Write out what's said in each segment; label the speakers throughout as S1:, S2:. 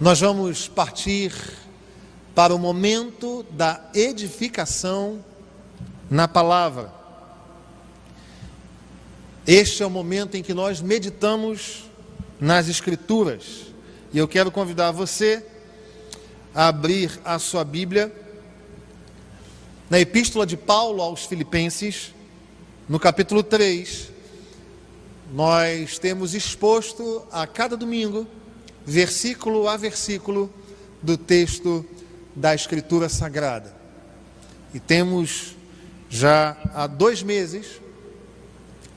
S1: Nós vamos partir para o momento da edificação na palavra. Este é o momento em que nós meditamos nas Escrituras. E eu quero convidar você a abrir a sua Bíblia na Epístola de Paulo aos Filipenses, no capítulo 3. Nós temos exposto a cada domingo versículo a versículo do texto da Escritura Sagrada. E temos já há dois meses,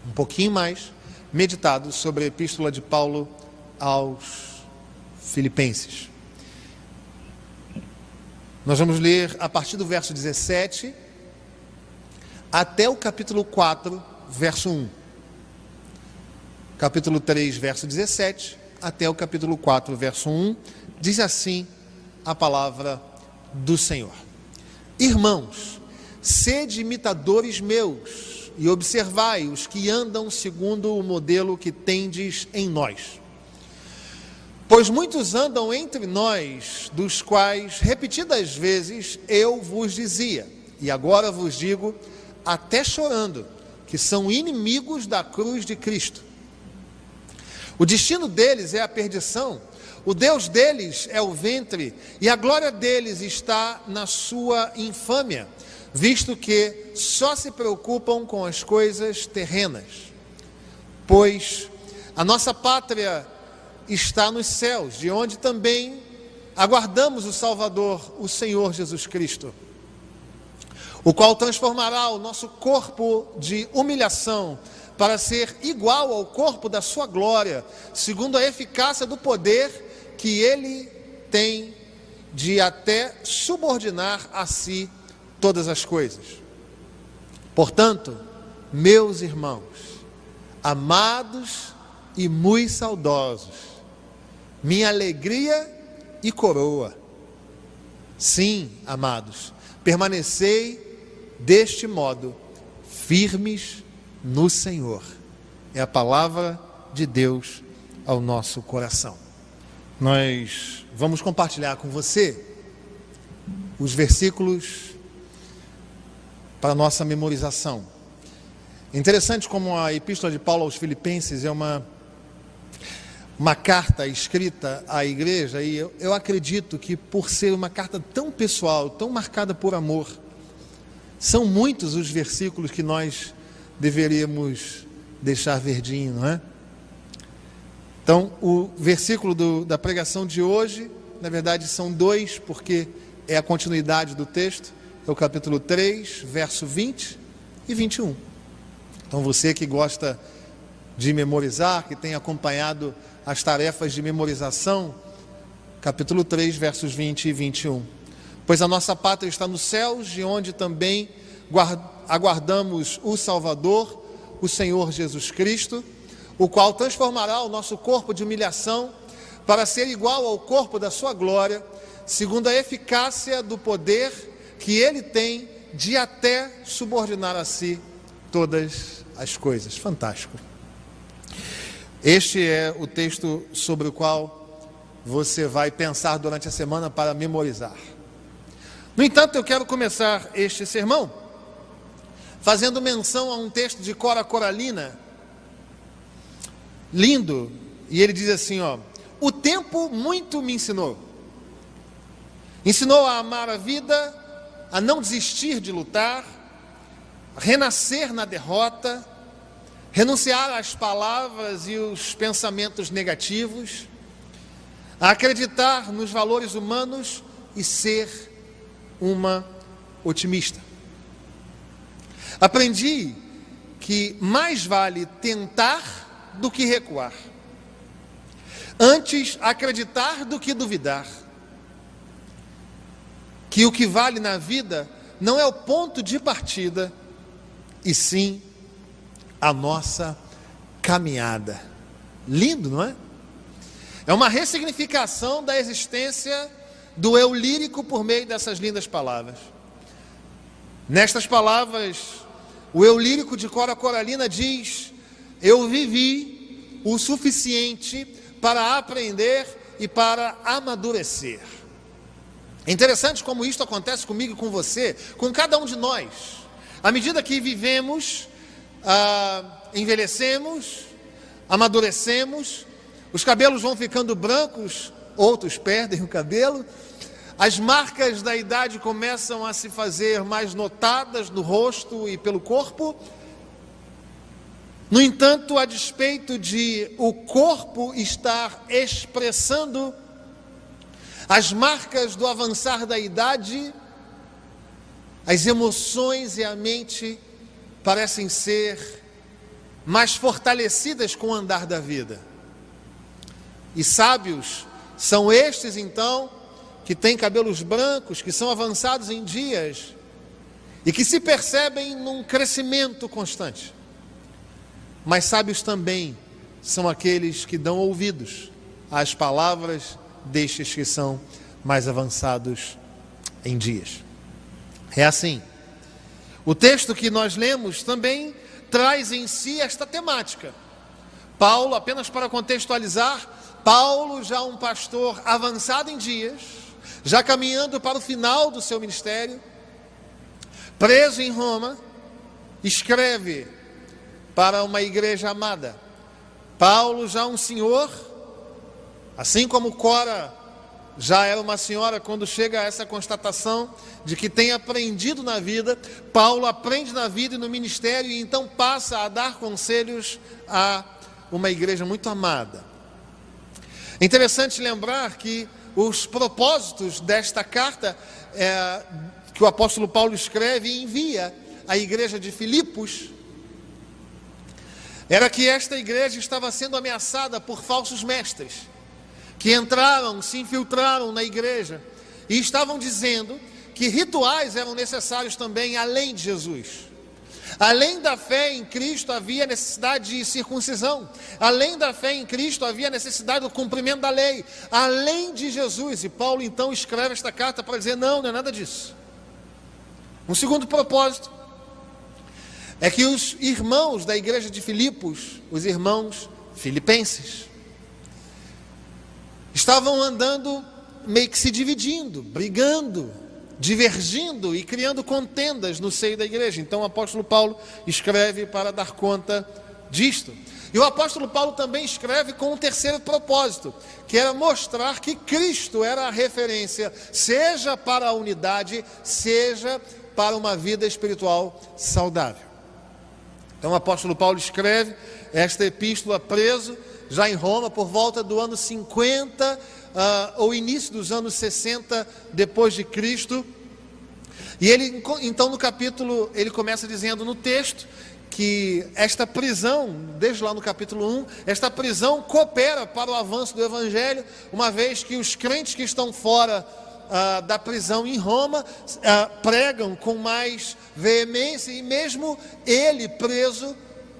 S1: um pouquinho mais, meditado sobre a Epístola de Paulo aos Filipenses. Nós vamos ler a partir do verso 17 até o capítulo 4, verso 1. Capítulo 3, verso 17 até o capítulo 4, verso 1, diz assim a palavra do Senhor: Irmãos, sede imitadores meus e observai os que andam segundo o modelo que tendes em nós. Pois muitos andam entre nós, dos quais repetidas vezes eu vos dizia, e agora vos digo, até chorando, que são inimigos da cruz de Cristo o destino deles é a perdição, o Deus deles é o ventre, e a glória deles está na sua infâmia, visto que só se preocupam com as coisas terrenas. Pois a nossa pátria está nos céus, de onde também aguardamos o Salvador, o Senhor Jesus Cristo, o qual transformará o nosso corpo de humilhação para ser igual ao corpo da sua glória, segundo a eficácia do poder que ele tem de até subordinar a si todas as coisas. Portanto, meus irmãos, amados e muito saudosos, minha alegria e coroa. Sim, amados, permanecei deste modo, firmes no Senhor. É a palavra de Deus ao nosso coração. Nós vamos compartilhar com você os versículos para nossa memorização. Interessante como a epístola de Paulo aos Filipenses é uma uma carta escrita à igreja e eu, eu acredito que por ser uma carta tão pessoal, tão marcada por amor, são muitos os versículos que nós deveríamos deixar verdinho, não é? Então, o versículo do, da pregação de hoje, na verdade, são dois, porque é a continuidade do texto, é o capítulo 3, verso 20 e 21. Então, você que gosta de memorizar, que tem acompanhado as tarefas de memorização, capítulo 3, versos 20 e 21. Pois a nossa pátria está nos céus, de onde também guardamos aguardamos o Salvador, o Senhor Jesus Cristo, o qual transformará o nosso corpo de humilhação para ser igual ao corpo da sua glória, segundo a eficácia do poder que ele tem de até subordinar a si todas as coisas. Fantástico. Este é o texto sobre o qual você vai pensar durante a semana para memorizar. No entanto, eu quero começar este sermão fazendo menção a um texto de Cora Coralina, lindo, e ele diz assim: ó, o tempo muito me ensinou, ensinou a amar a vida, a não desistir de lutar, renascer na derrota, renunciar às palavras e os pensamentos negativos, a acreditar nos valores humanos e ser uma otimista. Aprendi que mais vale tentar do que recuar. Antes acreditar do que duvidar. Que o que vale na vida não é o ponto de partida, e sim a nossa caminhada. Lindo, não é? É uma ressignificação da existência do eu lírico por meio dessas lindas palavras. Nestas palavras, o eu lírico de Cora Coralina diz: Eu vivi o suficiente para aprender e para amadurecer. É interessante como isto acontece comigo e com você, com cada um de nós. À medida que vivemos, ah, envelhecemos, amadurecemos, os cabelos vão ficando brancos, outros perdem o cabelo, as marcas da idade começam a se fazer mais notadas no rosto e pelo corpo. No entanto, a despeito de o corpo estar expressando as marcas do avançar da idade, as emoções e a mente parecem ser mais fortalecidas com o andar da vida. E sábios são estes, então, que têm cabelos brancos, que são avançados em dias e que se percebem num crescimento constante. Mas sábios também são aqueles que dão ouvidos às palavras destes que são mais avançados em dias. É assim. O texto que nós lemos também traz em si esta temática. Paulo, apenas para contextualizar, Paulo, já um pastor avançado em dias, já caminhando para o final do seu ministério, preso em Roma, escreve para uma igreja amada. Paulo, já um senhor, Assim como Cora já era uma senhora quando chega a essa constatação de que tem aprendido na vida, Paulo aprende na vida e no ministério e então passa a dar conselhos a uma igreja muito amada. Interessante lembrar que os propósitos desta carta é, que o apóstolo Paulo escreve e envia à igreja de Filipos era que esta igreja estava sendo ameaçada por falsos mestres que entraram, se infiltraram na igreja e estavam dizendo que rituais eram necessários também além de Jesus. Além da fé em Cristo havia necessidade de circuncisão. Além da fé em Cristo havia necessidade do cumprimento da lei. Além de Jesus. E Paulo então escreve esta carta para dizer: não, não é nada disso. Um segundo propósito é que os irmãos da igreja de Filipos, os irmãos filipenses, estavam andando meio que se dividindo, brigando, divergindo e criando contendas no seio da igreja. Então o apóstolo Paulo escreve para dar conta disto. E o apóstolo Paulo também escreve com um terceiro propósito, que era mostrar que Cristo era a referência, seja para a unidade, seja para uma vida espiritual saudável. Então o apóstolo Paulo escreve esta epístola preso já em Roma, por volta do ano 50 uh, início dos anos 60 depois de Cristo. E ele, então, no capítulo, ele começa dizendo no texto que esta prisão, desde lá no capítulo 1, esta prisão coopera para o avanço do evangelho, uma vez que os crentes que estão fora ah, da prisão em Roma ah, pregam com mais veemência, e mesmo ele preso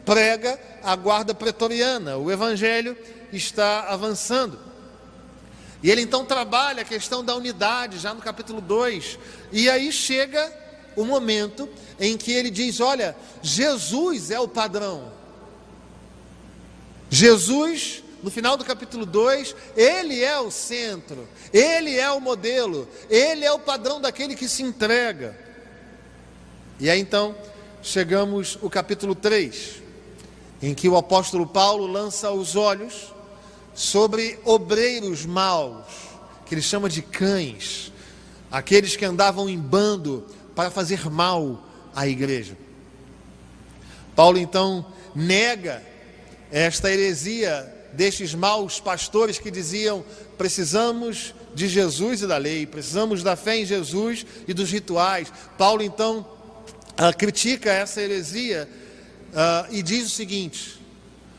S1: prega a guarda pretoriana. O evangelho está avançando. E ele então trabalha a questão da unidade, já no capítulo 2. E aí chega o momento em que ele diz: Olha, Jesus é o padrão. Jesus, no final do capítulo 2, ele é o centro, ele é o modelo, ele é o padrão daquele que se entrega. E aí então chegamos o capítulo 3 em que o apóstolo Paulo lança os olhos sobre obreiros maus, que ele chama de cães, aqueles que andavam em bando para fazer mal à igreja. Paulo então nega esta heresia destes maus pastores que diziam: precisamos de Jesus e da lei, precisamos da fé em Jesus e dos rituais. Paulo então ah, critica essa heresia uh, e diz o seguinte: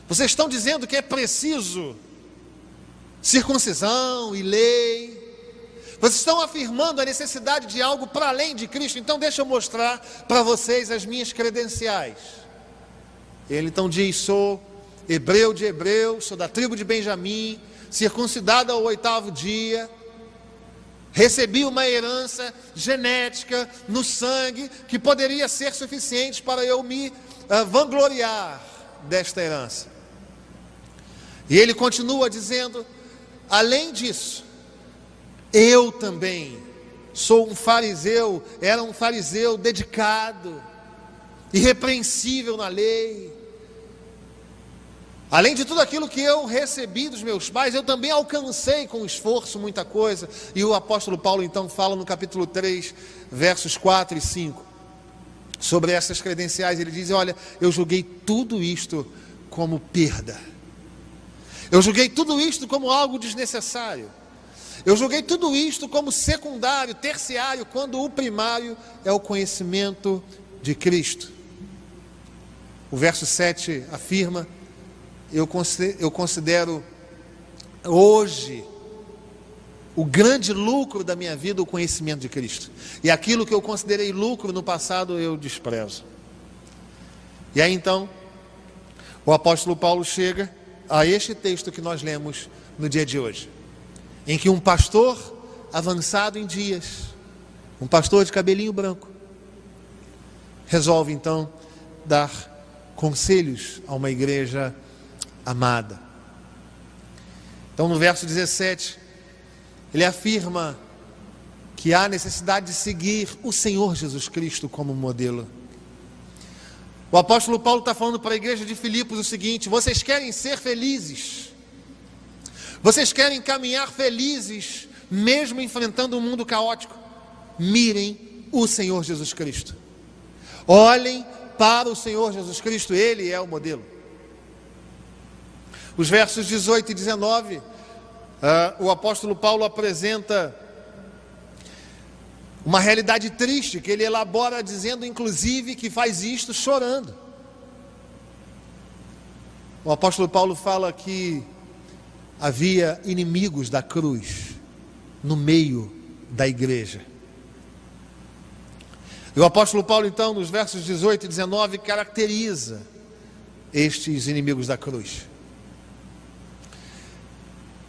S1: vocês estão dizendo que é preciso circuncisão e lei. Vocês estão afirmando a necessidade de algo para além de Cristo. Então, deixa eu mostrar para vocês as minhas credenciais. Ele então diz: Sou hebreu de hebreu, sou da tribo de Benjamim, circuncidado ao oitavo dia. Recebi uma herança genética no sangue que poderia ser suficiente para eu me uh, vangloriar desta herança. E ele continua dizendo: além disso, eu também sou um fariseu, era um fariseu dedicado, irrepreensível na lei. Além de tudo aquilo que eu recebi dos meus pais, eu também alcancei com esforço muita coisa. E o apóstolo Paulo então fala no capítulo 3, versos 4 e 5, sobre essas credenciais. Ele diz: Olha, eu julguei tudo isto como perda. Eu julguei tudo isto como algo desnecessário. Eu julguei tudo isto como secundário, terciário, quando o primário é o conhecimento de Cristo. O verso 7 afirma: Eu considero hoje o grande lucro da minha vida o conhecimento de Cristo. E aquilo que eu considerei lucro no passado eu desprezo. E aí então, o apóstolo Paulo chega a este texto que nós lemos no dia de hoje, em que um pastor avançado em dias, um pastor de cabelinho branco, resolve então dar conselhos a uma igreja amada. Então, no verso 17, ele afirma que há necessidade de seguir o Senhor Jesus Cristo como modelo. O apóstolo Paulo está falando para a igreja de Filipos o seguinte: vocês querem ser felizes, vocês querem caminhar felizes, mesmo enfrentando um mundo caótico, mirem o Senhor Jesus Cristo, olhem para o Senhor Jesus Cristo, Ele é o modelo. Os versos 18 e 19, uh, ah, o apóstolo Paulo apresenta uma realidade triste que ele elabora dizendo, inclusive, que faz isto chorando. O apóstolo Paulo fala que havia inimigos da cruz no meio da igreja. E o apóstolo Paulo, então, nos versos 18 e 19, caracteriza estes inimigos da cruz.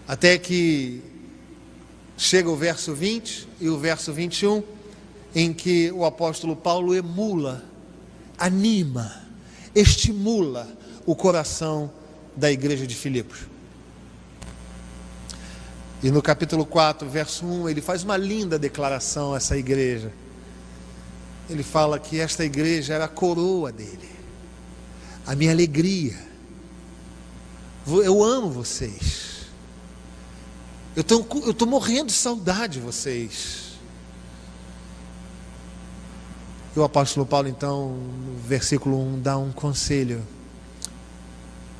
S1: Até que Chega o verso 20 e o verso 21, em que o apóstolo Paulo emula, anima, estimula o coração da igreja de Filipos. E no capítulo 4, verso 1, ele faz uma linda declaração a essa igreja. Ele fala que esta igreja era a coroa dele, a minha alegria. Eu amo vocês. Eu estou morrendo de saudade de vocês. E o apóstolo Paulo, então, no versículo 1, dá um conselho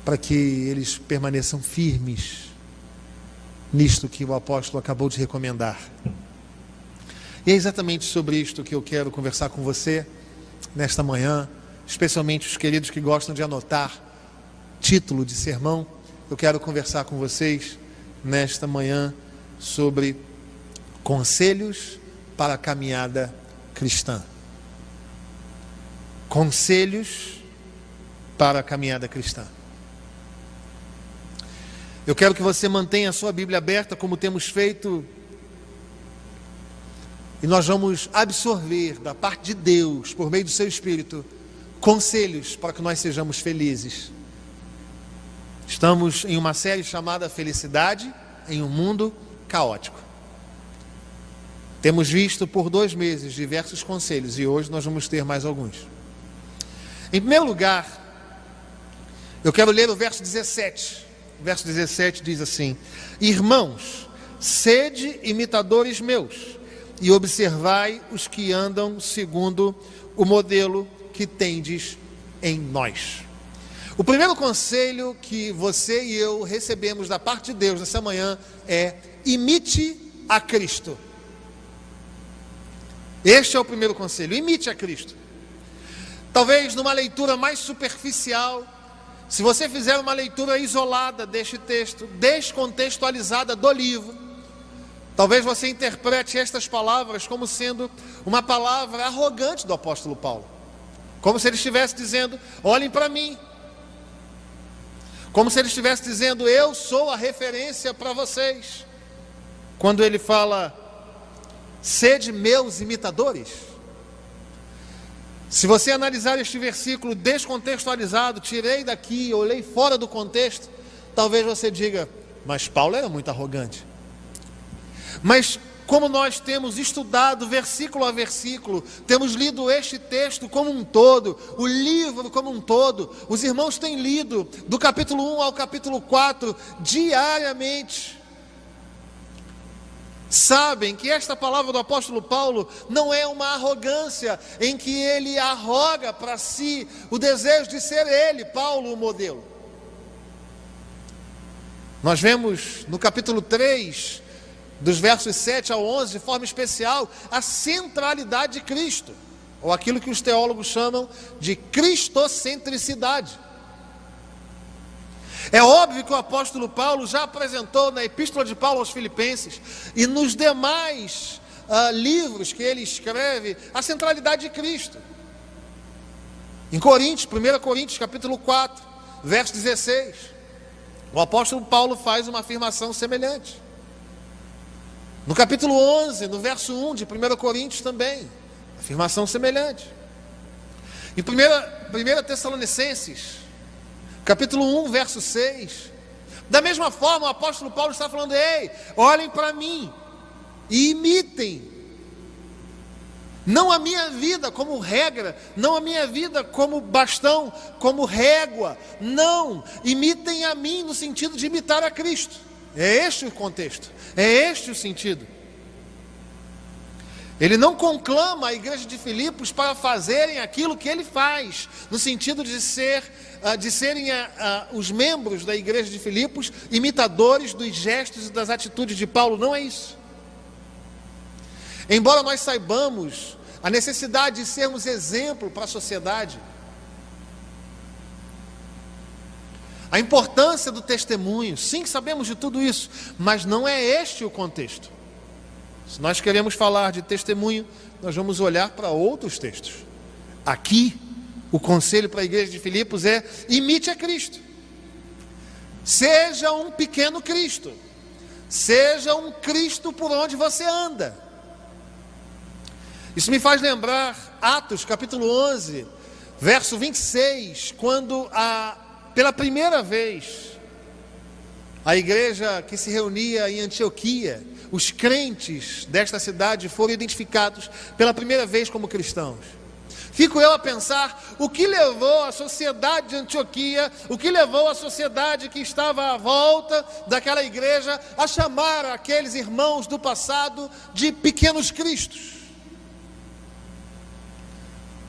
S1: para que eles permaneçam firmes nisto que o apóstolo acabou de recomendar. E é exatamente sobre isto que eu quero conversar com você nesta manhã, especialmente os queridos que gostam de anotar título de sermão. Eu quero conversar com vocês nesta manhã sobre conselhos para a caminhada cristã. Conselhos para a caminhada cristã. Eu quero que você mantenha a sua Bíblia aberta, como temos feito, e nós vamos absorver da parte de Deus, por meio do seu Espírito, conselhos para que nós sejamos felizes Estamos em uma série chamada Felicidade em um Mundo Caótico. Temos visto por dois meses diversos conselhos e hoje nós vamos ter mais alguns. Em primeiro lugar, eu quero ler o verso 17. O verso 17 diz assim: Irmãos, sede imitadores meus e observai os que andam segundo o modelo que tendes em nós. O primeiro conselho que você e eu recebemos da parte de Deus nessa manhã é: imite a Cristo. Este é o primeiro conselho: imite a Cristo. Talvez numa leitura mais superficial, se você fizer uma leitura isolada deste texto, descontextualizada do livro, talvez você interprete estas palavras como sendo uma palavra arrogante do apóstolo Paulo. Como se ele estivesse dizendo: olhem para mim, como se ele estivesse dizendo: Eu sou a referência para vocês. Quando ele fala, sede meus imitadores. Se você analisar este versículo descontextualizado, tirei daqui, olhei fora do contexto, talvez você diga: mas Paulo era muito arrogante. Mas como nós temos estudado versículo a versículo, temos lido este texto como um todo, o livro como um todo, os irmãos têm lido do capítulo 1 ao capítulo 4 diariamente. Sabem que esta palavra do apóstolo Paulo não é uma arrogância em que ele arroga para si o desejo de ser ele, Paulo, o modelo. Nós vemos no capítulo 3 dos versos 7 ao 11, de forma especial, a centralidade de Cristo, ou aquilo que os teólogos chamam de cristocentricidade. É óbvio que o apóstolo Paulo já apresentou na Epístola de Paulo aos Filipenses e nos demais uh, livros que ele escreve a centralidade de Cristo. Em Coríntios, 1 Coríntios capítulo 4, verso 16, o apóstolo Paulo faz uma afirmação semelhante. No capítulo 11, no verso 1 de 1 Coríntios também, afirmação semelhante. Em 1, 1 Tessalonicenses, capítulo 1, verso 6. Da mesma forma, o apóstolo Paulo está falando: ei, olhem para mim e imitem. Não a minha vida como regra, não a minha vida como bastão, como régua. Não, imitem a mim no sentido de imitar a Cristo. É este o contexto, é este o sentido. Ele não conclama a igreja de Filipos para fazerem aquilo que ele faz, no sentido de ser, ah, de serem ah, ah, os membros da igreja de Filipos imitadores dos gestos e das atitudes de Paulo. Não é isso. Embora nós saibamos a necessidade de sermos exemplo para a sociedade, A importância do testemunho, sim, sabemos de tudo isso, mas não é este o contexto. Se nós queremos falar de testemunho, nós vamos olhar para outros textos. Aqui, o conselho para a igreja de Filipos é: imite a Cristo. Seja um pequeno Cristo. Seja um Cristo por onde você anda. Isso me faz lembrar Atos capítulo 11, verso 26, quando a pela primeira vez, a igreja que se reunia em Antioquia, os crentes desta cidade foram identificados pela primeira vez como cristãos. Fico eu a pensar o que levou a sociedade de Antioquia, o que levou a sociedade que estava à volta daquela igreja a chamar aqueles irmãos do passado de pequenos cristos.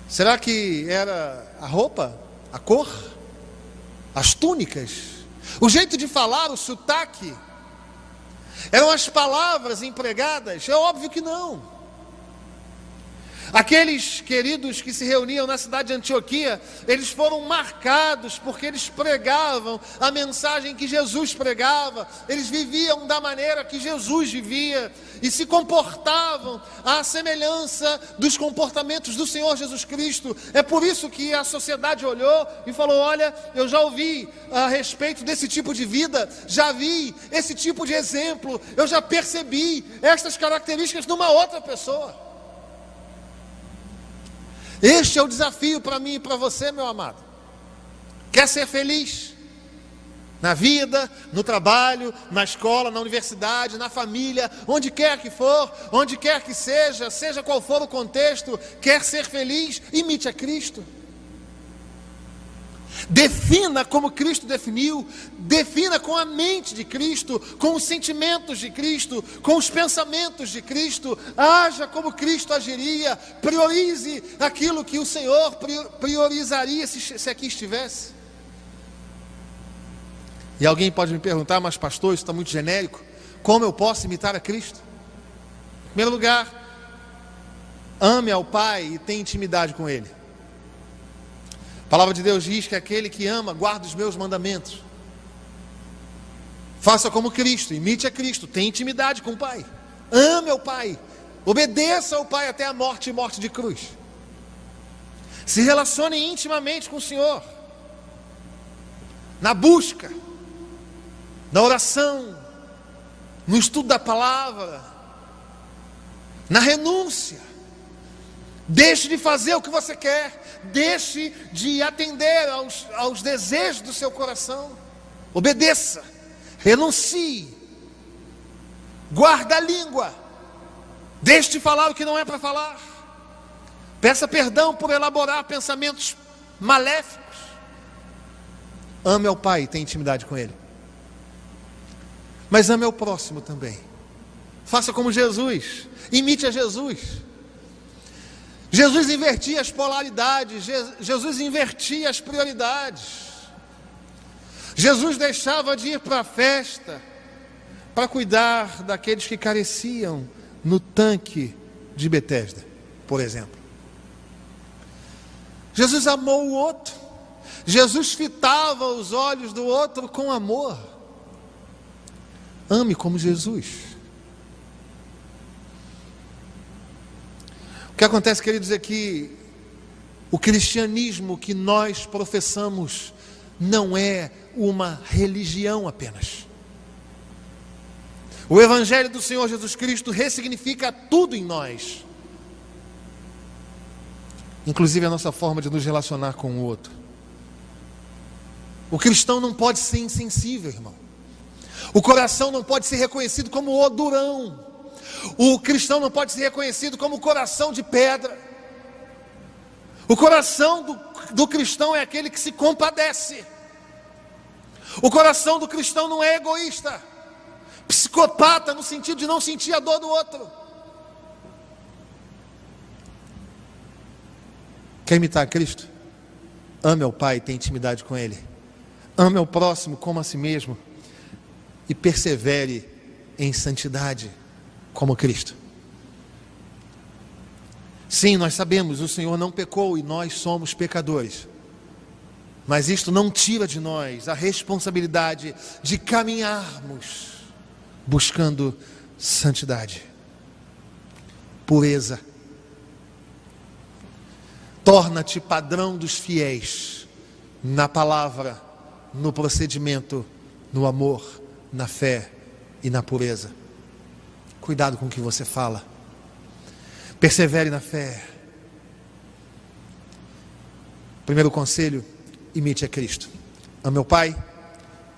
S1: Será que era a roupa, a cor? As túnicas, o jeito de falar, o sotaque, eram as palavras empregadas? É óbvio que não. Aqueles queridos que se reuniam na cidade de Antioquia, eles foram marcados porque eles pregavam a mensagem que Jesus pregava, eles viviam da maneira que Jesus vivia e se comportavam à semelhança dos comportamentos do Senhor Jesus Cristo. É por isso que a sociedade olhou e falou: Olha, eu já ouvi a respeito desse tipo de vida, já vi esse tipo de exemplo, eu já percebi estas características numa outra pessoa. Este é o desafio para mim e para você, meu amado. Quer ser feliz? Na vida, no trabalho, na escola, na universidade, na família, onde quer que for, onde quer que seja, seja qual for o contexto, quer ser feliz, imite a Cristo. Defina como Cristo definiu, defina com a mente de Cristo, com os sentimentos de Cristo, com os pensamentos de Cristo, haja como Cristo agiria, priorize aquilo que o Senhor priorizaria se, se aqui estivesse. E alguém pode me perguntar, mas pastor, isso está muito genérico, como eu posso imitar a Cristo? Em primeiro lugar, ame ao Pai e tenha intimidade com Ele. Palavra de Deus diz que aquele que ama guarda os meus mandamentos. Faça como Cristo, imite a Cristo, tenha intimidade com o Pai. Ame ao Pai, obedeça ao Pai até a morte e morte de cruz. Se relacione intimamente com o Senhor, na busca, na oração, no estudo da palavra, na renúncia. Deixe de fazer o que você quer. Deixe de atender aos, aos desejos do seu coração. Obedeça. Renuncie. Guarda a língua. Deixe de falar o que não é para falar. Peça perdão por elaborar pensamentos maléficos. Ame ao Pai tenha intimidade com Ele. Mas ame ao próximo também. Faça como Jesus. Imite a Jesus. Jesus invertia as polaridades, Jesus invertia as prioridades. Jesus deixava de ir para a festa para cuidar daqueles que careciam no tanque de Betesda, por exemplo. Jesus amou o outro. Jesus fitava os olhos do outro com amor. Ame como Jesus. Que acontece, queridos, é que o cristianismo que nós professamos não é uma religião apenas. O Evangelho do Senhor Jesus Cristo ressignifica tudo em nós, inclusive a nossa forma de nos relacionar com o outro. O cristão não pode ser insensível, irmão. O coração não pode ser reconhecido como odurão. O cristão não pode ser reconhecido como coração de pedra. O coração do, do cristão é aquele que se compadece. O coração do cristão não é egoísta, psicopata no sentido de não sentir a dor do outro. Quer imitar Cristo? Ame ao Pai, tenha intimidade com Ele. Ame ao próximo como a si mesmo. E persevere em santidade como Cristo. Sim, nós sabemos, o Senhor não pecou e nós somos pecadores. Mas isto não tira de nós a responsabilidade de caminharmos buscando santidade, pureza. Torna-te padrão dos fiéis na palavra, no procedimento, no amor, na fé e na pureza. Cuidado com o que você fala. Persevere na fé. Primeiro conselho: imite a Cristo. Ame o Pai,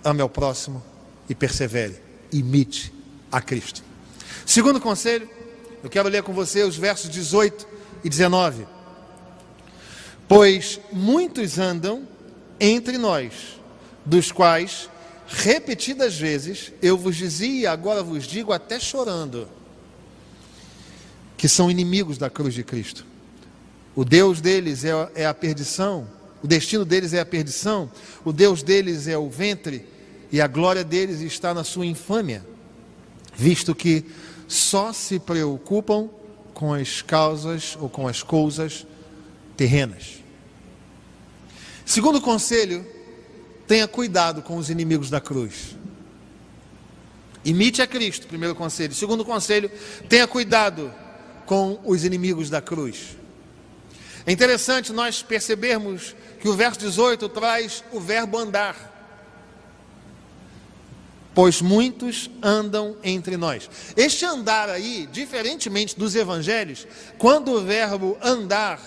S1: ame ao próximo e persevere. Imite a Cristo. Segundo conselho, eu quero ler com você os versos 18 e 19. Pois muitos andam entre nós, dos quais repetidas vezes eu vos dizia, agora vos digo até chorando, que são inimigos da cruz de Cristo. O Deus deles é, é a perdição, o destino deles é a perdição, o Deus deles é o ventre, e a glória deles está na sua infâmia, visto que só se preocupam com as causas ou com as coisas terrenas. Segundo conselho, Tenha cuidado com os inimigos da cruz. Imite a Cristo, primeiro conselho. Segundo conselho, tenha cuidado com os inimigos da cruz. É interessante nós percebermos que o verso 18 traz o verbo andar. Pois muitos andam entre nós. Este andar aí, diferentemente dos evangelhos, quando o verbo andar,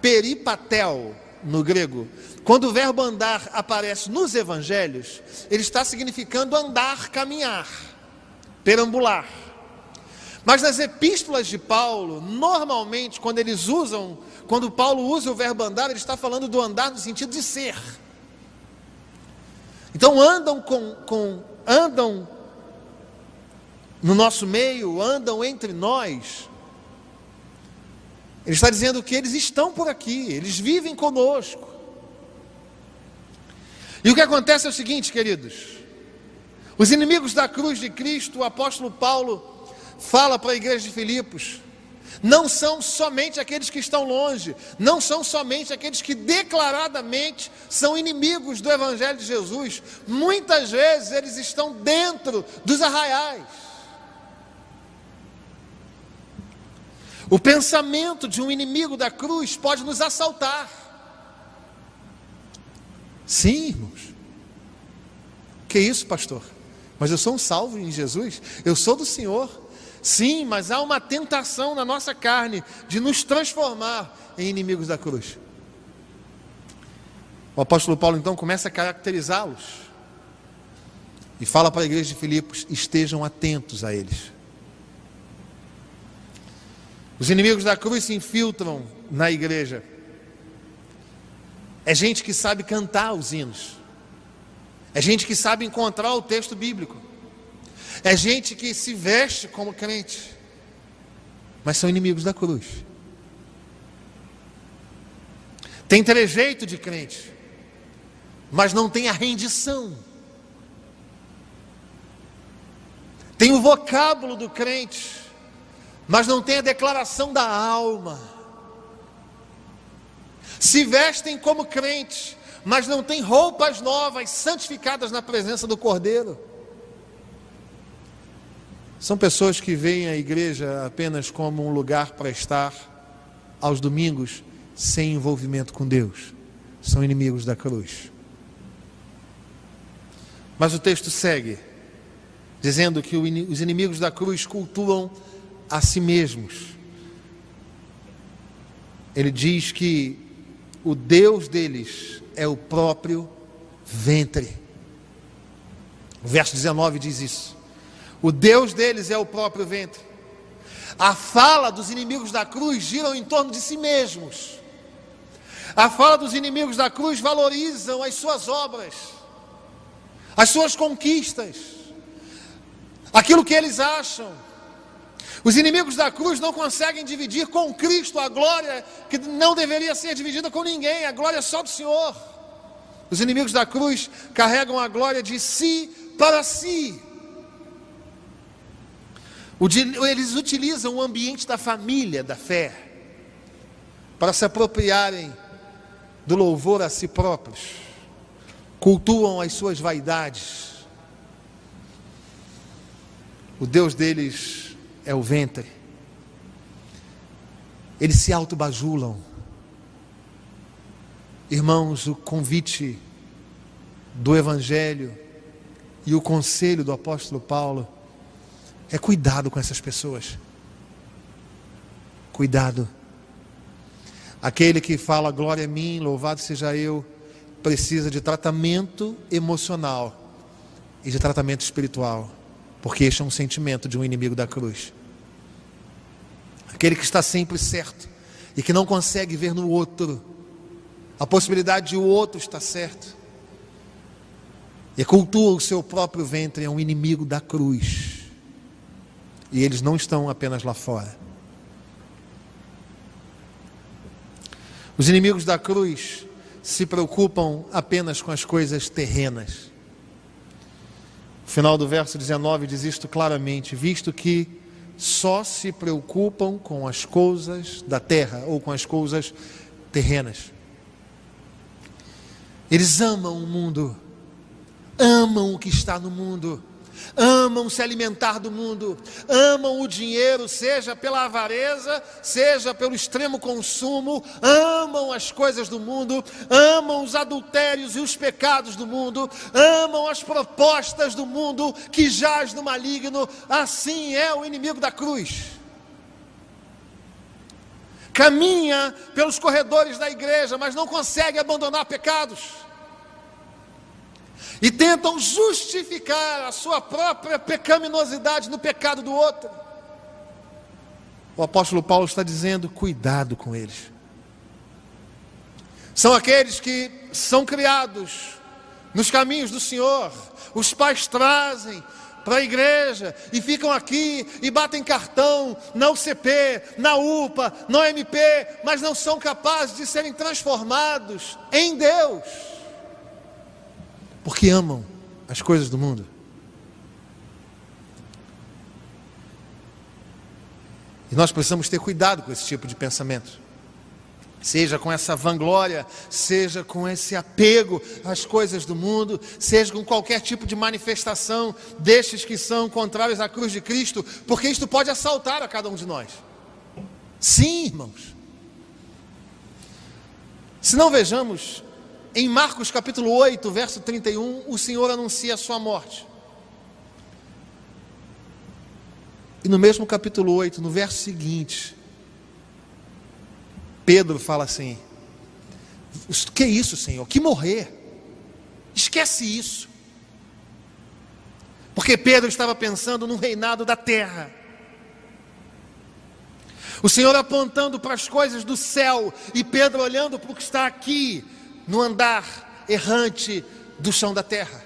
S1: peripatel, no grego, quando o verbo andar aparece nos evangelhos, ele está significando andar, caminhar, perambular. Mas nas epístolas de Paulo, normalmente, quando eles usam, quando Paulo usa o verbo andar, ele está falando do andar no sentido de ser. Então andam com, com andam no nosso meio, andam entre nós. Ele está dizendo que eles estão por aqui, eles vivem conosco. E o que acontece é o seguinte, queridos: os inimigos da cruz de Cristo, o apóstolo Paulo fala para a igreja de Filipos, não são somente aqueles que estão longe, não são somente aqueles que declaradamente são inimigos do Evangelho de Jesus, muitas vezes eles estão dentro dos arraiais. O pensamento de um inimigo da cruz pode nos assaltar. Sim, irmãos. Que isso, pastor? Mas eu sou um salvo em Jesus, eu sou do Senhor. Sim, mas há uma tentação na nossa carne de nos transformar em inimigos da cruz. O apóstolo Paulo então começa a caracterizá-los. E fala para a igreja de Filipos: estejam atentos a eles. Os inimigos da cruz se infiltram na igreja. É gente que sabe cantar os hinos. É gente que sabe encontrar o texto bíblico. É gente que se veste como crente. Mas são inimigos da cruz. Tem trejeito de crente, mas não tem a rendição. Tem o vocábulo do crente, mas não tem a declaração da alma. Se vestem como crente, mas não tem roupas novas, santificadas na presença do Cordeiro. São pessoas que veem a igreja apenas como um lugar para estar aos domingos sem envolvimento com Deus. São inimigos da cruz. Mas o texto segue, dizendo que os inimigos da cruz cultuam a si mesmos. Ele diz que o Deus deles é o próprio ventre. O verso 19 diz isso. O Deus deles é o próprio ventre. A fala dos inimigos da cruz gira em torno de si mesmos. A fala dos inimigos da cruz valorizam as suas obras, as suas conquistas, aquilo que eles acham. Os inimigos da cruz não conseguem dividir com Cristo a glória que não deveria ser dividida com ninguém, a glória só do Senhor. Os inimigos da cruz carregam a glória de si para si. Eles utilizam o ambiente da família, da fé, para se apropriarem do louvor a si próprios, cultuam as suas vaidades. O Deus deles é o ventre. Eles se autobajulam. Irmãos, o convite do Evangelho e o conselho do apóstolo Paulo é cuidado com essas pessoas. Cuidado. Aquele que fala glória a mim, louvado seja eu, precisa de tratamento emocional e de tratamento espiritual, porque este é um sentimento de um inimigo da cruz. Aquele que está sempre certo e que não consegue ver no outro a possibilidade de o outro estar certo. E cultua o seu próprio ventre, é um inimigo da cruz. E eles não estão apenas lá fora. Os inimigos da cruz se preocupam apenas com as coisas terrenas. Final do verso 19 diz isto claramente: visto que só se preocupam com as coisas da terra ou com as coisas terrenas. Eles amam o mundo, amam o que está no mundo amam se alimentar do mundo, amam o dinheiro, seja pela avareza, seja pelo extremo consumo, amam as coisas do mundo, amam os adultérios e os pecados do mundo, amam as propostas do mundo que jaz no maligno, assim é o inimigo da cruz. Caminha pelos corredores da igreja, mas não consegue abandonar pecados e tentam justificar a sua própria pecaminosidade no pecado do outro. O apóstolo Paulo está dizendo: cuidado com eles. São aqueles que são criados nos caminhos do Senhor, os pais trazem para a igreja e ficam aqui e batem cartão na UCP, na UPA, no MP, mas não são capazes de serem transformados em Deus porque amam as coisas do mundo. E nós precisamos ter cuidado com esse tipo de pensamento. Seja com essa vanglória, seja com esse apego às coisas do mundo, seja com qualquer tipo de manifestação destes que são contrários à cruz de Cristo, porque isto pode assaltar a cada um de nós. Sim, irmãos. Se não vejamos em Marcos capítulo 8, verso 31, o Senhor anuncia a sua morte. E no mesmo capítulo 8, no verso seguinte, Pedro fala assim: Que isso, Senhor? Que morrer? Esquece isso. Porque Pedro estava pensando no reinado da terra. O Senhor apontando para as coisas do céu e Pedro olhando para o que está aqui, no andar errante do chão da terra.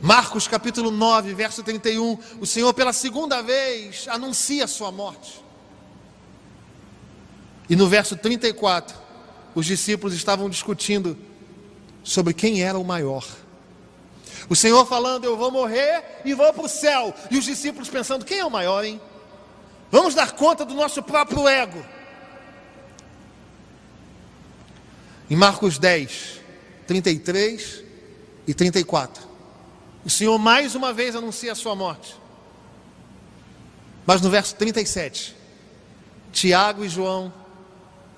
S1: Marcos capítulo 9, verso 31, o Senhor pela segunda vez anuncia a sua morte. E no verso 34, os discípulos estavam discutindo sobre quem era o maior. O Senhor falando, eu vou morrer e vou para o céu. E os discípulos pensando, quem é o maior, hein? Vamos dar conta do nosso próprio ego. Em Marcos 10, 33 e 34. O Senhor mais uma vez anuncia a sua morte. Mas no verso 37, Tiago e João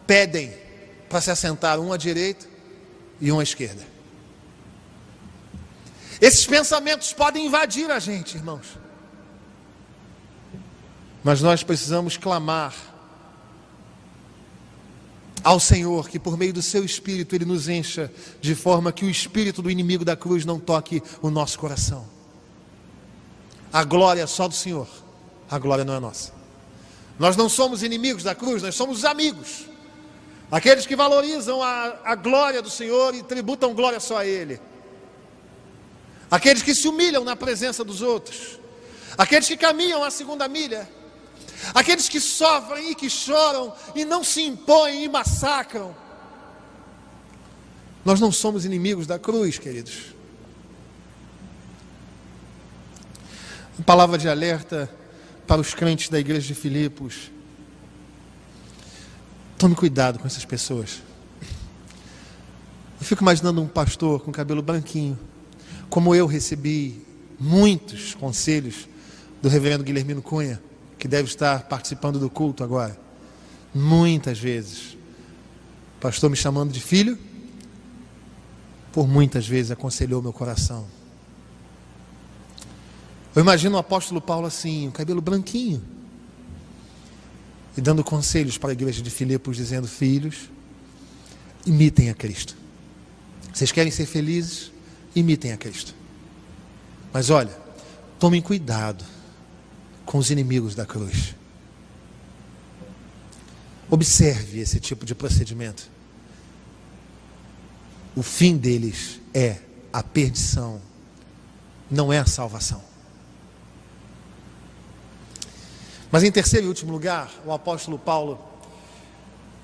S1: pedem para se assentar um à direita e um à esquerda. Esses pensamentos podem invadir a gente, irmãos. Mas nós precisamos clamar ao Senhor que por meio do seu espírito ele nos encha de forma que o espírito do inimigo da cruz não toque o nosso coração. A glória é só do Senhor. A glória não é nossa. Nós não somos inimigos da cruz, nós somos amigos. Aqueles que valorizam a, a glória do Senhor e tributam glória só a Ele. Aqueles que se humilham na presença dos outros. Aqueles que caminham a segunda milha aqueles que sofrem e que choram e não se impõem e massacram. Nós não somos inimigos da cruz, queridos. Uma palavra de alerta para os crentes da igreja de Filipos. Tome cuidado com essas pessoas. Eu fico imaginando um pastor com cabelo branquinho, como eu recebi muitos conselhos do reverendo Guilhermino Cunha que deve estar participando do culto agora. Muitas vezes, pastor me chamando de filho, por muitas vezes aconselhou meu coração. Eu imagino o apóstolo Paulo assim, o cabelo branquinho, e dando conselhos para a igreja de Filipos, dizendo: Filhos, imitem a Cristo. Vocês querem ser felizes? Imitem a Cristo. Mas olha, tomem cuidado com os inimigos da cruz. Observe esse tipo de procedimento. O fim deles é a perdição, não é a salvação. Mas em terceiro e último lugar, o apóstolo Paulo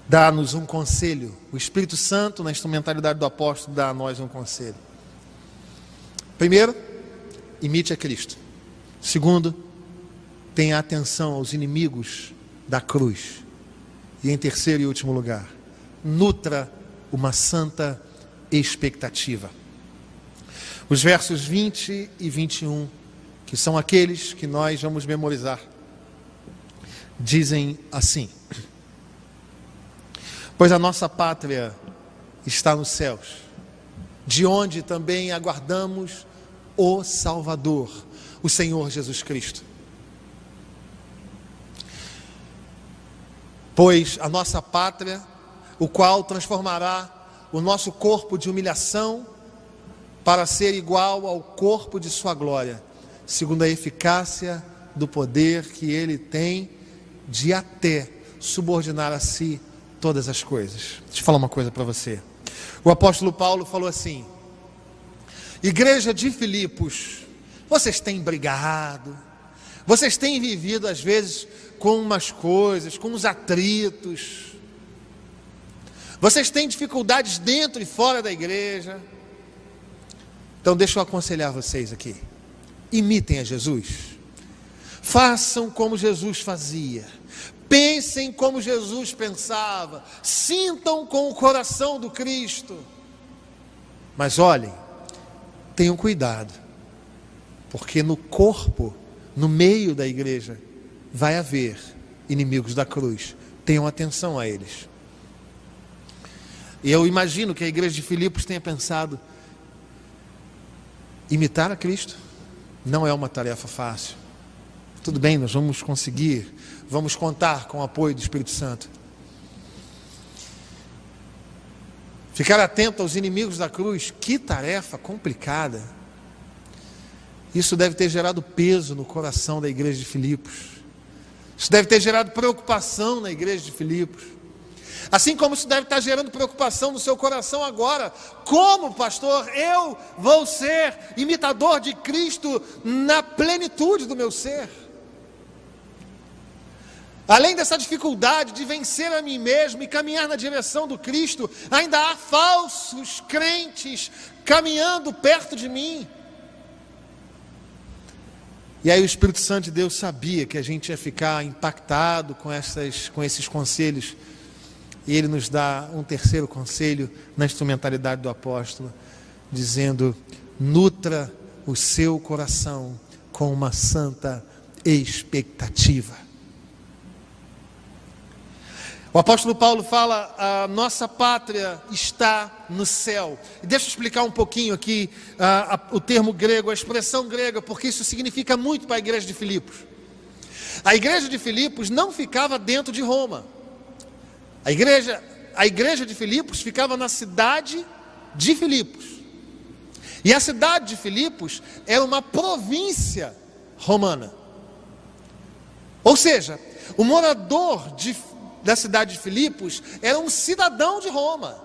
S1: dá-nos um conselho. O Espírito Santo, na instrumentalidade do apóstolo, dá a nós um conselho. Primeiro, imite a Cristo. Segundo, tenha atenção aos inimigos da cruz. E em terceiro e último lugar, nutra uma santa expectativa. Os versos 20 e 21, que são aqueles que nós vamos memorizar, dizem assim: Pois a nossa pátria está nos céus, de onde também aguardamos o Salvador, o Senhor Jesus Cristo pois a nossa pátria, o qual transformará o nosso corpo de humilhação para ser igual ao corpo de sua glória, segundo a eficácia do poder que ele tem de até subordinar a si todas as coisas. Deixa eu falar uma coisa para você. O apóstolo Paulo falou assim: Igreja de Filipos, vocês têm brigado, vocês têm vivido às vezes com umas coisas, com uns atritos. Vocês têm dificuldades dentro e fora da igreja. Então, deixa eu aconselhar vocês aqui. Imitem a Jesus. Façam como Jesus fazia. Pensem como Jesus pensava. Sintam com o coração do Cristo. Mas olhem, tenham cuidado, porque no corpo, no meio da igreja, vai haver inimigos da cruz. Tenham atenção a eles. E eu imagino que a igreja de Filipos tenha pensado: imitar a Cristo não é uma tarefa fácil. Tudo bem, nós vamos conseguir, vamos contar com o apoio do Espírito Santo. Ficar atento aos inimigos da cruz, que tarefa complicada. Isso deve ter gerado peso no coração da igreja de Filipos. Isso deve ter gerado preocupação na igreja de Filipos. Assim como isso deve estar gerando preocupação no seu coração agora. Como, pastor, eu vou ser imitador de Cristo na plenitude do meu ser? Além dessa dificuldade de vencer a mim mesmo e caminhar na direção do Cristo, ainda há falsos crentes caminhando perto de mim. E aí o Espírito Santo de Deus sabia que a gente ia ficar impactado com, essas, com esses conselhos. E ele nos dá um terceiro conselho na instrumentalidade do apóstolo, dizendo: nutra o seu coração com uma santa expectativa. O apóstolo Paulo fala: a nossa pátria está no céu. E deixa eu explicar um pouquinho aqui uh, a, o termo grego, a expressão grega, porque isso significa muito para a igreja de Filipos. A igreja de Filipos não ficava dentro de Roma. A igreja, a igreja de Filipos ficava na cidade de Filipos. E a cidade de Filipos era uma província romana. Ou seja, o morador de da cidade de Filipos era um cidadão de Roma.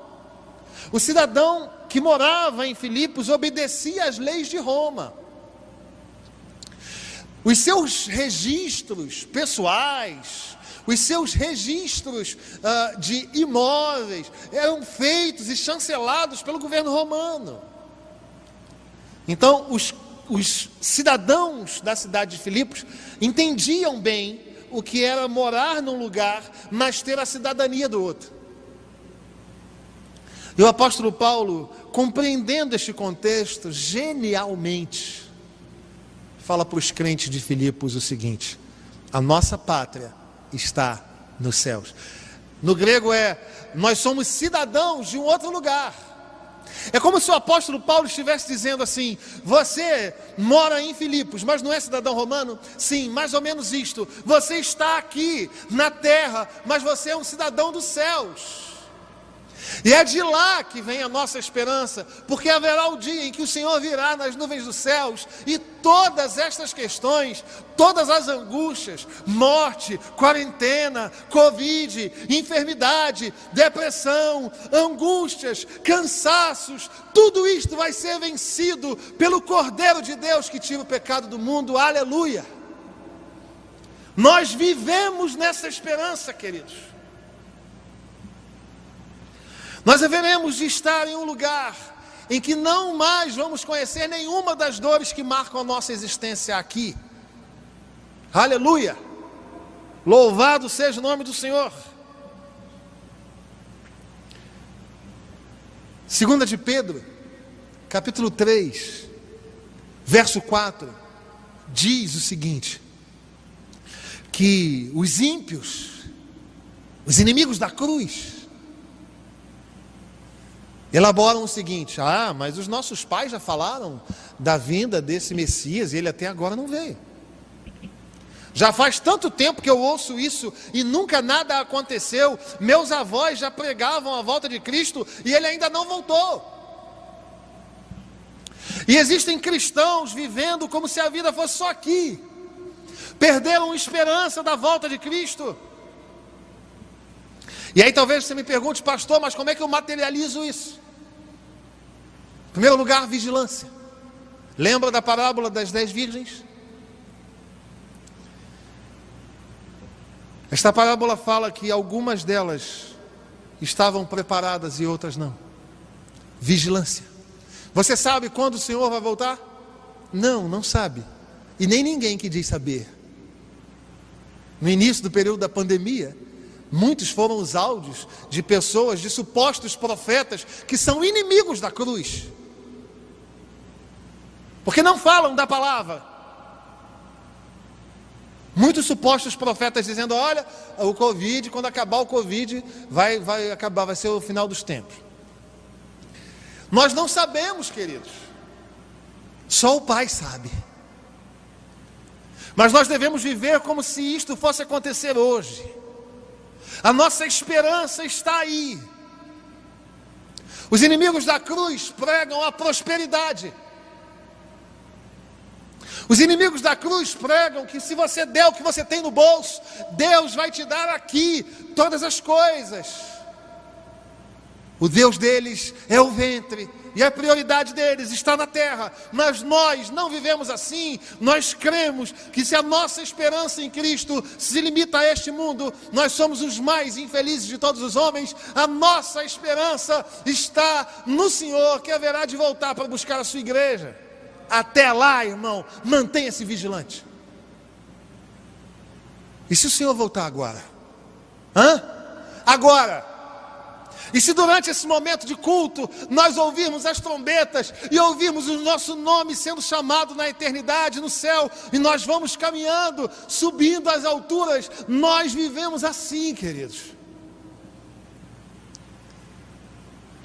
S1: O cidadão que morava em Filipos obedecia às leis de Roma. Os seus registros pessoais, os seus registros uh, de imóveis eram feitos e chancelados pelo governo romano. Então, os, os cidadãos da cidade de Filipos entendiam bem o que era morar num lugar, mas ter a cidadania do outro. E o apóstolo Paulo, compreendendo este contexto, genialmente, fala para os crentes de Filipos o seguinte: a nossa pátria está nos céus. No grego é: nós somos cidadãos de um outro lugar. É como se o apóstolo Paulo estivesse dizendo assim: Você mora em Filipos, mas não é cidadão romano? Sim, mais ou menos isto. Você está aqui na terra, mas você é um cidadão dos céus. E é de lá que vem a nossa esperança, porque haverá o dia em que o Senhor virá nas nuvens dos céus e todas estas questões, todas as angústias, morte, quarentena, covid, enfermidade, depressão, angústias, cansaços, tudo isto vai ser vencido pelo Cordeiro de Deus que tira o pecado do mundo. Aleluia! Nós vivemos nessa esperança, queridos. Nós haveremos de estar em um lugar em que não mais vamos conhecer nenhuma das dores que marcam a nossa existência aqui. Aleluia! Louvado seja o nome do Senhor. Segunda de Pedro, capítulo 3, verso 4, diz o seguinte: que os ímpios, os inimigos da cruz, elaboram o seguinte: ah, mas os nossos pais já falaram da vinda desse Messias e ele até agora não veio. Já faz tanto tempo que eu ouço isso e nunca nada aconteceu. Meus avós já pregavam a volta de Cristo e ele ainda não voltou. E existem cristãos vivendo como se a vida fosse só aqui. Perderam esperança da volta de Cristo. E aí talvez você me pergunte, pastor, mas como é que eu materializo isso? Primeiro lugar, vigilância. Lembra da parábola das dez virgens? Esta parábola fala que algumas delas estavam preparadas e outras não. Vigilância. Você sabe quando o Senhor vai voltar? Não, não sabe. E nem ninguém que diz saber. No início do período da pandemia, muitos foram os áudios de pessoas, de supostos profetas, que são inimigos da cruz porque não falam da palavra. Muitos supostos profetas dizendo: olha, o Covid, quando acabar o Covid, vai, vai acabar, vai ser o final dos tempos. Nós não sabemos, queridos. Só o Pai sabe. Mas nós devemos viver como se isto fosse acontecer hoje. A nossa esperança está aí. Os inimigos da cruz pregam a prosperidade. Os inimigos da cruz pregam que se você der o que você tem no bolso, Deus vai te dar aqui todas as coisas. O Deus deles é o ventre, e a prioridade deles está na terra, mas nós não vivemos assim. Nós cremos que se a nossa esperança em Cristo se limita a este mundo, nós somos os mais infelizes de todos os homens. A nossa esperança está no Senhor, que haverá de voltar para buscar a sua igreja. Até lá, irmão, mantenha-se vigilante. E se o Senhor voltar agora? Hã? Agora e se durante esse momento de culto nós ouvirmos as trombetas e ouvirmos o nosso nome sendo chamado na eternidade, no céu, e nós vamos caminhando, subindo as alturas, nós vivemos assim, queridos.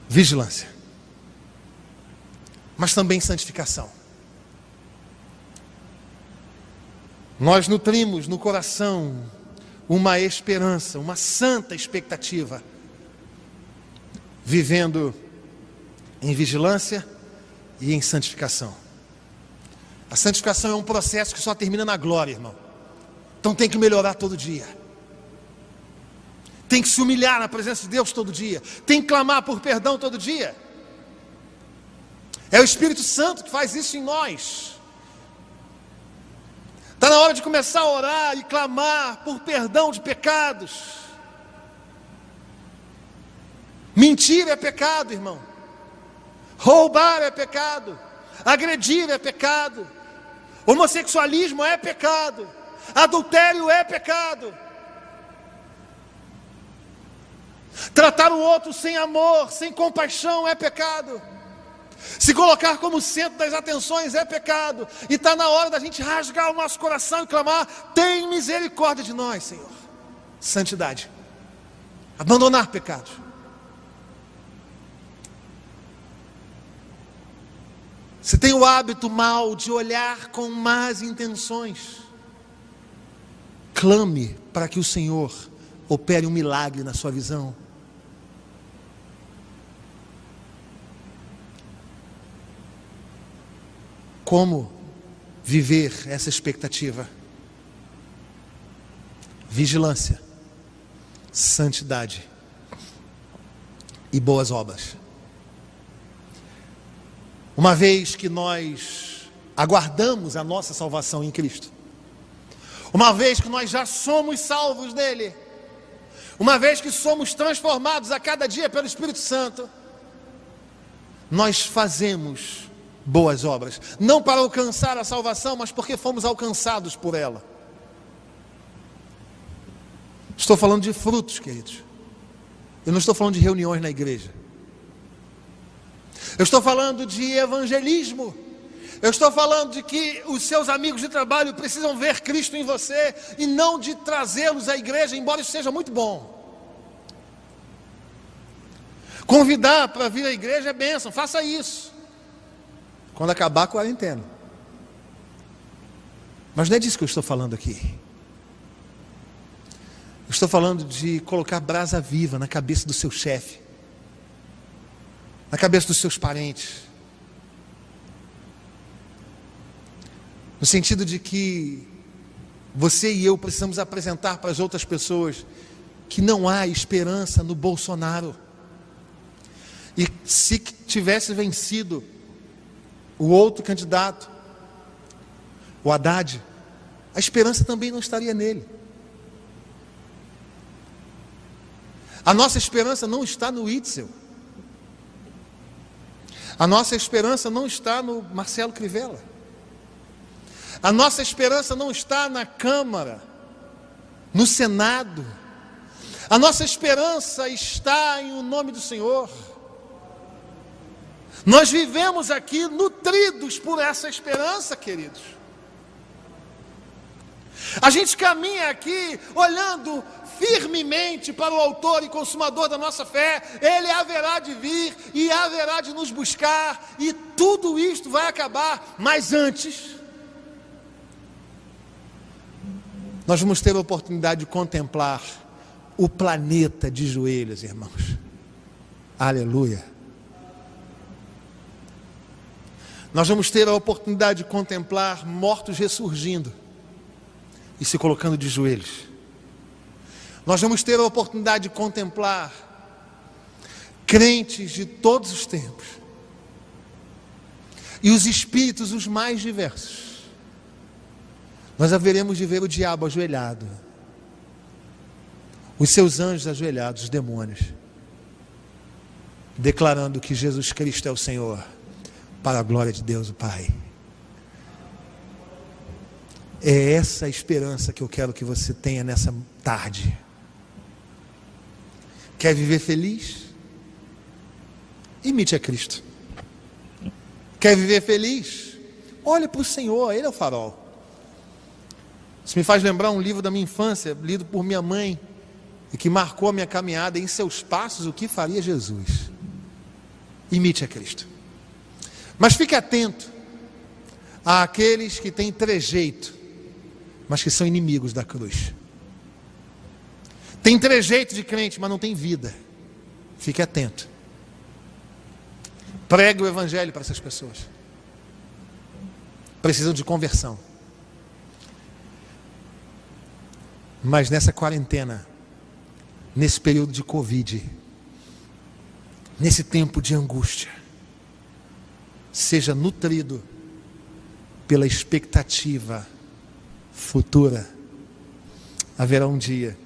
S1: Vigilância, mas também santificação. Nós nutrimos no coração uma esperança, uma santa expectativa vivendo em vigilância e em santificação. A santificação é um processo que só termina na glória, irmão. Então tem que melhorar todo dia. Tem que se humilhar na presença de Deus todo dia. Tem que clamar por perdão todo dia. É o Espírito Santo que faz isso em nós. Está na hora de começar a orar e clamar por perdão de pecados. Mentir é pecado, irmão. Roubar é pecado. Agredir é pecado. Homossexualismo é pecado. Adultério é pecado. Tratar o outro sem amor, sem compaixão é pecado. Se colocar como centro das atenções é pecado. E está na hora da gente rasgar o nosso coração e clamar: tem misericórdia de nós, Senhor. Santidade. Abandonar pecados. Você tem o hábito mal de olhar com más intenções. Clame para que o Senhor opere um milagre na sua visão. Como viver essa expectativa? Vigilância, santidade e boas obras. Uma vez que nós aguardamos a nossa salvação em Cristo, uma vez que nós já somos salvos nele, uma vez que somos transformados a cada dia pelo Espírito Santo, nós fazemos boas obras, não para alcançar a salvação, mas porque fomos alcançados por ela. Estou falando de frutos, queridos. Eu não estou falando de reuniões na igreja. Eu estou falando de evangelismo. Eu estou falando de que os seus amigos de trabalho precisam ver Cristo em você e não de trazê-los à igreja, embora isso seja muito bom. Convidar para vir à igreja é bênção, faça isso. Quando acabar a quarentena. Mas não é disso que eu estou falando aqui. Eu estou falando de colocar brasa viva na cabeça do seu chefe na cabeça dos seus parentes. No sentido de que você e eu precisamos apresentar para as outras pessoas que não há esperança no Bolsonaro. E se tivesse vencido o outro candidato, o Haddad, a esperança também não estaria nele. A nossa esperança não está no Itzel. A nossa esperança não está no Marcelo Crivella. A nossa esperança não está na Câmara, no Senado. A nossa esperança está em o nome do Senhor. Nós vivemos aqui nutridos por essa esperança, queridos. A gente caminha aqui olhando firmemente para o Autor e Consumador da nossa fé, Ele haverá de vir e haverá de nos buscar, e tudo isto vai acabar, mas antes, nós vamos ter a oportunidade de contemplar o planeta de joelhos, irmãos. Aleluia. Nós vamos ter a oportunidade de contemplar mortos ressurgindo e se colocando de joelhos. Nós vamos ter a oportunidade de contemplar crentes de todos os tempos e os espíritos os mais diversos. Nós haveremos de ver o diabo ajoelhado, os seus anjos ajoelhados, os demônios, declarando que Jesus Cristo é o Senhor, para a glória de Deus o Pai. É essa a esperança que eu quero que você tenha nessa tarde. Quer viver feliz? Imite a Cristo. Quer viver feliz? Olhe para o Senhor, Ele é o farol. Isso me faz lembrar um livro da minha infância, lido por minha mãe, e que marcou a minha caminhada em seus passos, o que faria Jesus. Imite a Cristo. Mas fique atento àqueles que têm trejeito mas que são inimigos da cruz. Tem trejeito de crente, mas não tem vida. Fique atento. Pregue o evangelho para essas pessoas. Precisam de conversão. Mas nessa quarentena, nesse período de Covid, nesse tempo de angústia, seja nutrido pela expectativa futura, haverá um dia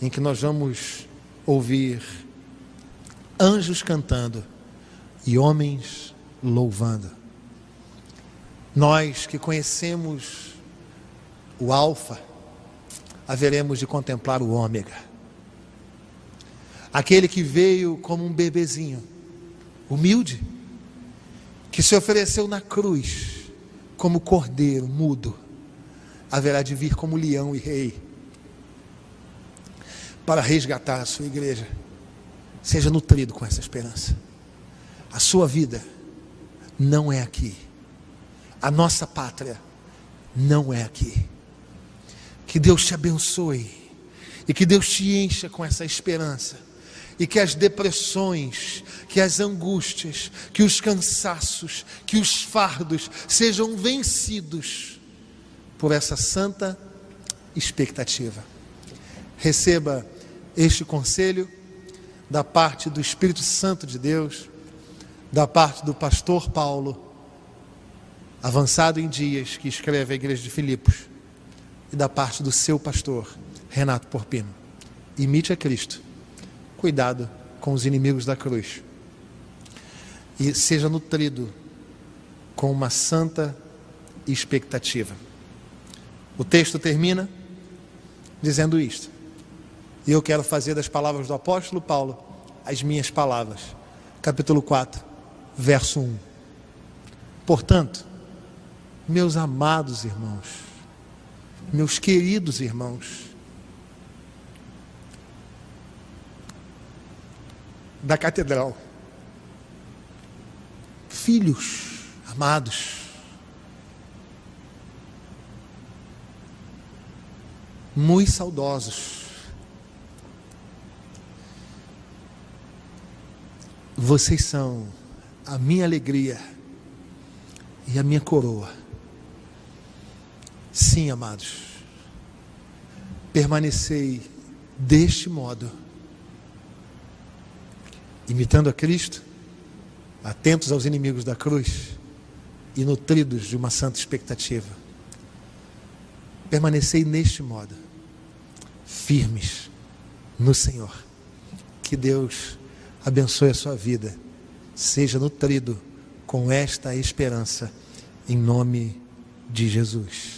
S1: em que nós vamos ouvir anjos cantando e homens louvando. Nós que conhecemos o Alfa, haveremos de contemplar o Ômega. Aquele que veio como um bebezinho, humilde, que se ofereceu na cruz como cordeiro mudo haverá de vir como leão e rei para resgatar a sua igreja. Seja nutrido com essa esperança. A sua vida não é aqui. A nossa pátria não é aqui. Que Deus te abençoe e que Deus te encha com essa esperança e que as depressões, que as angústias, que os cansaços, que os fardos sejam vencidos por essa santa expectativa. Receba este conselho da parte do Espírito Santo de Deus, da parte do pastor Paulo, avançado em dias, que escreve a igreja de Filipos, e da parte do seu pastor, Renato Porpino. Imite a Cristo. Cuidado com os inimigos da cruz. E seja nutrido com uma santa expectativa. O texto termina dizendo isto. E eu quero fazer das palavras do apóstolo Paulo as minhas palavras. Capítulo 4, verso 1. Portanto, meus amados irmãos, meus queridos irmãos, da catedral, filhos amados, muito saudosos. Vocês são a minha alegria e a minha coroa. Sim, amados, permanecei deste modo, imitando a Cristo, atentos aos inimigos da cruz e nutridos de uma santa expectativa. Permanecei neste modo firmes no Senhor. Que Deus abençoe a sua vida. Seja nutrido com esta esperança, em nome de Jesus.